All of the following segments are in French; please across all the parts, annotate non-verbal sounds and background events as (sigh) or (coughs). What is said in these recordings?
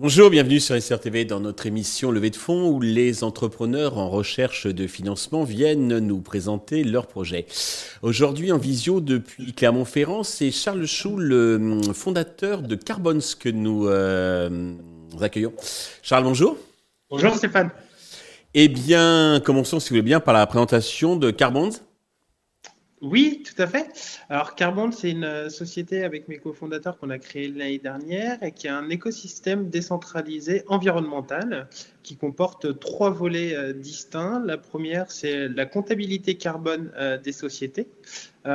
Bonjour, bienvenue sur SRTV dans notre émission Levée de fonds où les entrepreneurs en recherche de financement viennent nous présenter leurs projets. Aujourd'hui en visio depuis Clermont-Ferrand, c'est Charles Chou, le hum, fondateur de Carbons que nous euh, accueillons. Charles, bonjour. Bonjour Stéphane. Eh bien, commençons si vous voulez bien par la présentation de Carbons. Oui, tout à fait. Alors Carbon, c'est une euh, société avec mes cofondateurs qu'on a créée l'année dernière et qui a un écosystème décentralisé environnemental qui comporte trois volets euh, distincts. La première, c'est la comptabilité carbone euh, des sociétés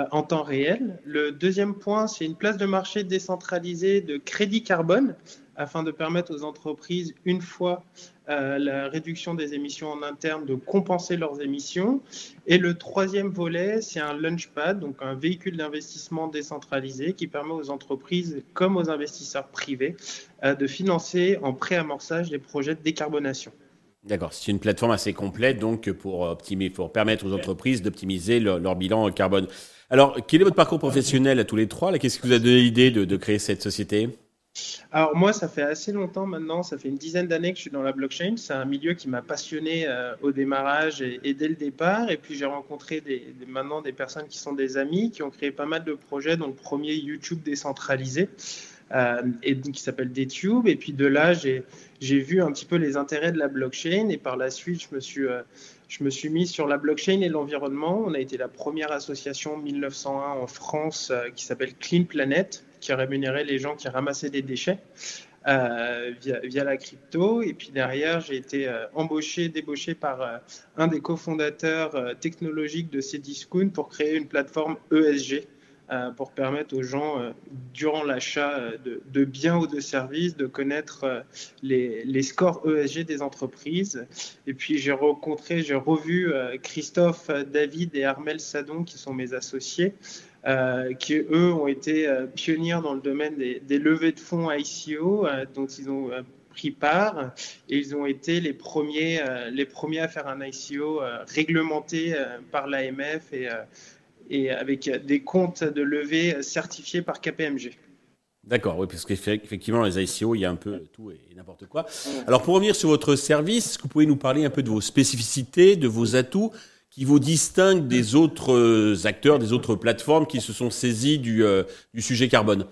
en temps réel. Le deuxième point, c'est une place de marché décentralisée de crédit carbone afin de permettre aux entreprises, une fois euh, la réduction des émissions en interne, de compenser leurs émissions. Et le troisième volet, c'est un launchpad, donc un véhicule d'investissement décentralisé qui permet aux entreprises comme aux investisseurs privés euh, de financer en préamorçage des projets de décarbonation. D'accord, c'est une plateforme assez complète donc pour, optimiser, pour permettre aux entreprises d'optimiser leur, bilan carbone. Alors, quel est votre parcours professionnel à tous les trois? Qu'est-ce qui vous a donné l'idée de créer cette société? Alors moi, ça fait assez longtemps maintenant, ça fait une dizaine d'années que je suis dans la blockchain. C'est un milieu qui m'a passionné euh, au démarrage et, dès le départ. Et puis j'ai rencontré maintenant des personnes qui sont des amis, qui ont créé pas mal de projets, dont le premier YouTube décentralisé. Euh, et qui s'appelle DTube. Et puis de là, j'ai vu un petit peu les intérêts de la blockchain. Et par la suite, je me suis, euh, je me suis mis sur la blockchain et l'environnement. On a été la première association 1901 en France qui s'appelle Clean Planet, qui rémunérait les gens qui ramassaient des déchets. Euh, via, la crypto. Et puis derrière, j'ai été euh, embauché, débauché par euh, un des cofondateurs technologiques de Cdiscount pour créer une plateforme ESG pour permettre aux gens, durant l'achat de, biens ou de services, de connaître les, les, scores ESG des entreprises. Et puis j'ai rencontré, j'ai revu Christophe, David et Armel Sadon, qui sont mes associés. Euh, qui eux ont été euh, pionniers dans le domaine des, levées de fonds ICO, euh, dont ils ont pris part et ils ont été les premiers, les premiers à faire un ICO réglementé par l'AMF et, et avec des comptes de levée certifiés par KPMG. D'accord, oui, parce qu'effectivement, les ICO, il y a un peu tout et n'importe quoi. Alors, pour revenir sur votre service, est-ce que vous pouvez nous parler un peu de vos spécificités, de vos atouts qui vous distingue des autres euh, acteurs, des autres plateformes qui se sont saisis du, euh, du sujet carbone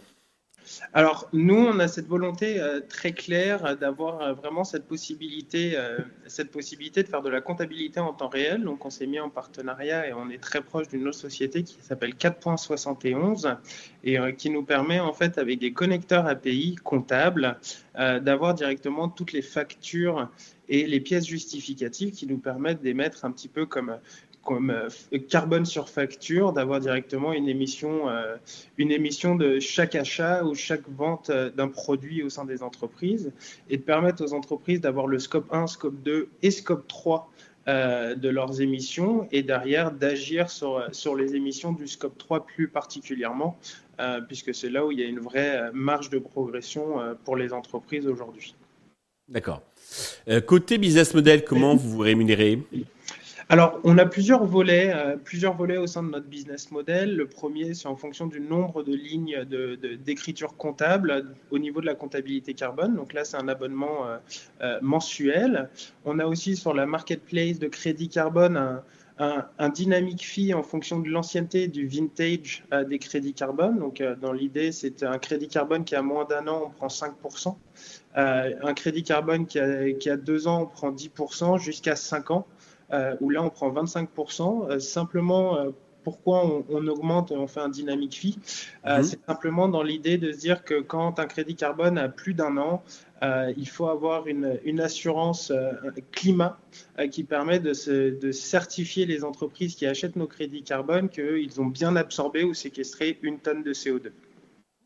alors, nous, on a cette volonté euh, très claire d'avoir vraiment cette possibilité, cette possibilité de faire de la comptabilité en temps réel. Donc, on s'est mis en partenariat et on est très proche d'une autre société qui s'appelle 4.71 et qui nous permet, en fait, avec des connecteurs API comptables, d'avoir directement toutes les factures et les pièces justificatives qui nous permettent d'émettre un petit peu comme comme euh, carbone sur facture, d'avoir directement une émission, euh, une émission de chaque achat ou chaque vente euh, d'un produit au sein des entreprises et de permettre aux entreprises d'avoir le scope 1, scope 2 et scope 3 de leurs émissions et derrière d'agir sur, sur les émissions du scope 3 plus particulièrement, puisque c'est là où il y a une vraie marge de progression pour les entreprises aujourd'hui. D'accord. Côté business model, comment vous vous rémunérez? Alors, on a plusieurs volets, euh, plusieurs volets au sein de notre business model. Le premier, c'est en fonction du nombre de lignes d'écriture comptable au niveau de la comptabilité carbone. Donc là, c'est un abonnement euh, mensuel. On a aussi sur la marketplace de crédit carbone un, un, un dynamic fee en fonction de l'ancienneté du vintage des crédits carbone. Donc, dans l'idée, c'est un crédit carbone qui a moins d'un an, on prend 5%. Euh, un crédit carbone qui a, deux ans, on prend 10% jusqu'à 5 ans, euh, où là, on prend 25%. Euh, simplement, pourquoi on, augmente et on fait un dynamic fee mhm. C'est simplement dans l'idée de se dire que quand un crédit carbone a plus d'un an, il faut avoir une, assurance climat qui permet de, de, certifier les entreprises qui achètent nos crédits carbone qu'ils ont bien absorbé ou séquestré une tonne de CO2.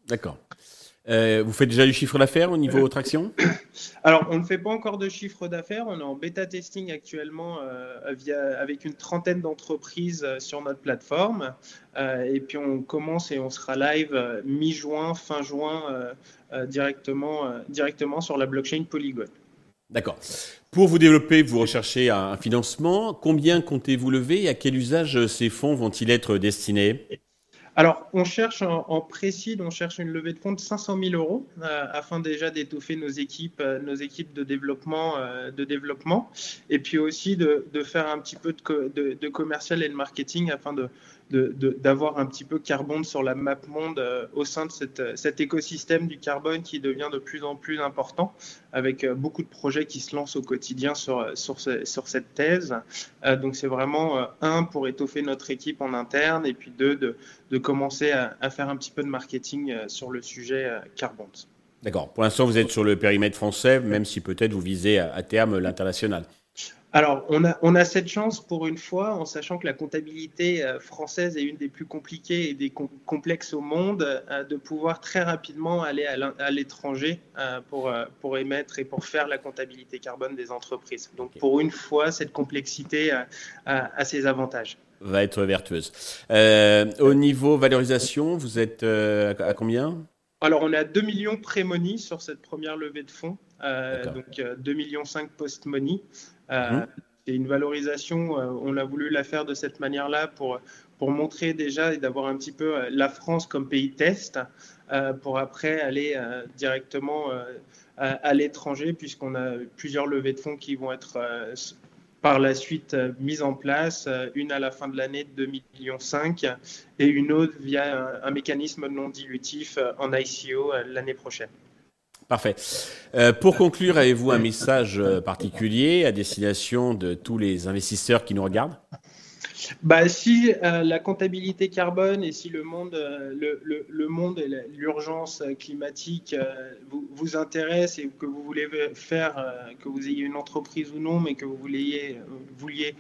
D'accord. Euh, vous faites déjà du chiffre d'affaires au niveau traction (coughs) Alors, on ne fait pas encore de chiffre d'affaires. On est en bêta testing actuellement euh, via, avec une trentaine d'entreprises euh, sur notre plateforme. et puis, on commence et on sera live mi-juin, fin juin, directement, directement sur la blockchain Polygon. D'accord. Pour vous développer, vous recherchez un financement. Combien comptez-vous lever et à quel usage ces fonds vont-ils être destinés? Alors, on cherche en, en, précis, on cherche une levée de fonds de 500 000 euros euh, afin déjà d'étoffer nos équipes, euh, nos équipes de développement, euh, de développement, et puis aussi de, de faire un petit peu de, de, de, commercial et de marketing afin de, d'avoir un petit peu carbone sur la map monde euh, au sein de cette, cet écosystème du carbone qui devient de plus en plus important, avec euh, beaucoup de projets qui se lancent au quotidien sur, cette thèse. Euh, donc c'est vraiment, un, pour étoffer notre équipe en interne, et puis deux, de, commencer à, faire un petit peu de marketing sur le sujet carbone. D'accord. Pour l'instant, vous êtes sur le périmètre français, même si peut-être vous visez à terme l'international. Alors, on a, on a cette chance pour une fois, en sachant que la comptabilité euh, française est une des plus compliquées et des complexes au monde, euh, de pouvoir très rapidement aller à l'étranger euh, pour, pour émettre et pour faire la comptabilité carbone des entreprises. Donc, pour une fois, cette complexité a, ses avantages. Va être vertueuse. au niveau valorisation, vous êtes à combien? Alors, on est à 2 millions pré-money sur cette première levée de fonds, donc 2 millions 5 post-money. Euh, mhm. C'est une valorisation, euh, on a voulu la faire de cette manière-là pour, pour montrer déjà et d'avoir un petit peu euh, la France comme pays test pour après aller directement à, l'étranger puisqu'on a plusieurs levées de fonds qui vont être par la suite mises en place, une à la fin de l'année de 2,5 millions et une autre via un mécanisme non dilutif en ICO l'année prochaine. Parfait. Euh, pour conclure, avez-vous un message euh, particulier à destination de tous les investisseurs qui nous regardent? Bah, si euh, la comptabilité carbone et si le monde, euh, le, monde et l'urgence climatique euh, vous, vous intéressent et que vous voulez faire, que vous ayez une entreprise ou non, mais que vous vouliez,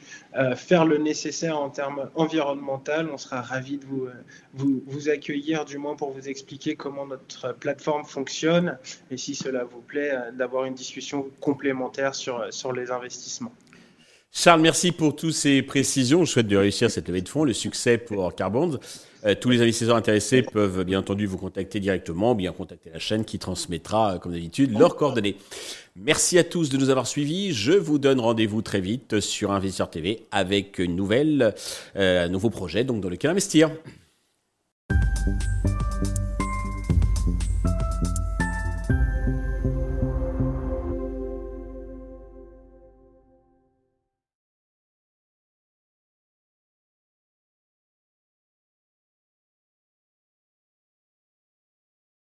faire le nécessaire en termes environnementaux, on sera ravi de vous, vous, vous, accueillir, du moins pour vous expliquer comment notre plateforme fonctionne et si cela vous plaît, d'avoir une discussion complémentaire sur, sur les investissements. Charles, merci pour toutes ces précisions. Je souhaite de réussir cette levée de fonds, le succès pour Carbond. Euh, tous les investisseurs intéressés peuvent bien entendu vous contacter directement ou bien contacter la chaîne qui transmettra, comme d'habitude, leurs coordonnées. Merci à tous de nous avoir suivis. Je vous donne rendez-vous très vite sur Investisseur TV avec une nouvelle, euh, un nouveau projet donc dans lequel investir.